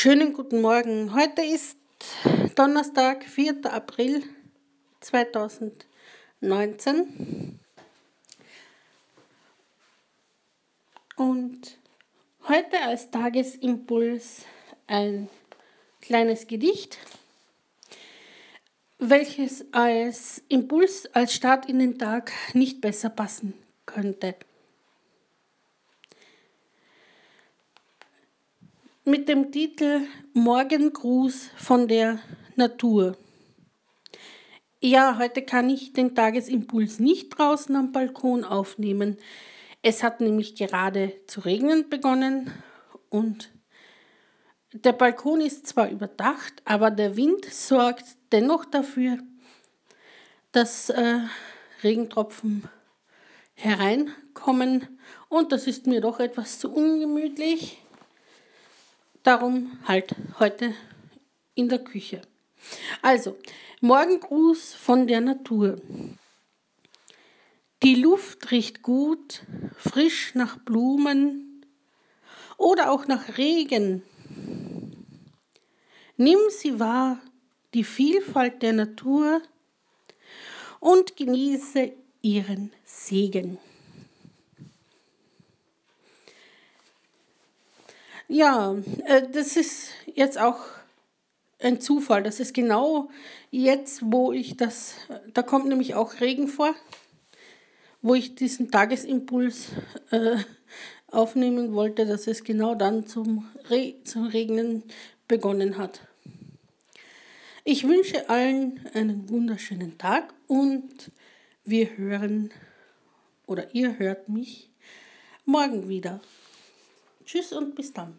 Schönen guten Morgen. Heute ist Donnerstag, 4. April 2019. Und heute als Tagesimpuls ein kleines Gedicht, welches als Impuls, als Start in den Tag nicht besser passen könnte. Mit dem Titel Morgengruß von der Natur. Ja, heute kann ich den Tagesimpuls nicht draußen am Balkon aufnehmen. Es hat nämlich gerade zu regnen begonnen und der Balkon ist zwar überdacht, aber der Wind sorgt dennoch dafür, dass äh, Regentropfen hereinkommen und das ist mir doch etwas zu ungemütlich. Darum halt heute in der Küche. Also, Morgengruß von der Natur. Die Luft riecht gut, frisch nach Blumen oder auch nach Regen. Nimm sie wahr, die Vielfalt der Natur und genieße ihren Segen. Ja, äh, das ist jetzt auch ein Zufall. Das ist genau jetzt, wo ich das, da kommt nämlich auch Regen vor, wo ich diesen Tagesimpuls äh, aufnehmen wollte, dass es genau dann zum, Re zum Regnen begonnen hat. Ich wünsche allen einen wunderschönen Tag und wir hören oder ihr hört mich morgen wieder. Tschüss und bis dann.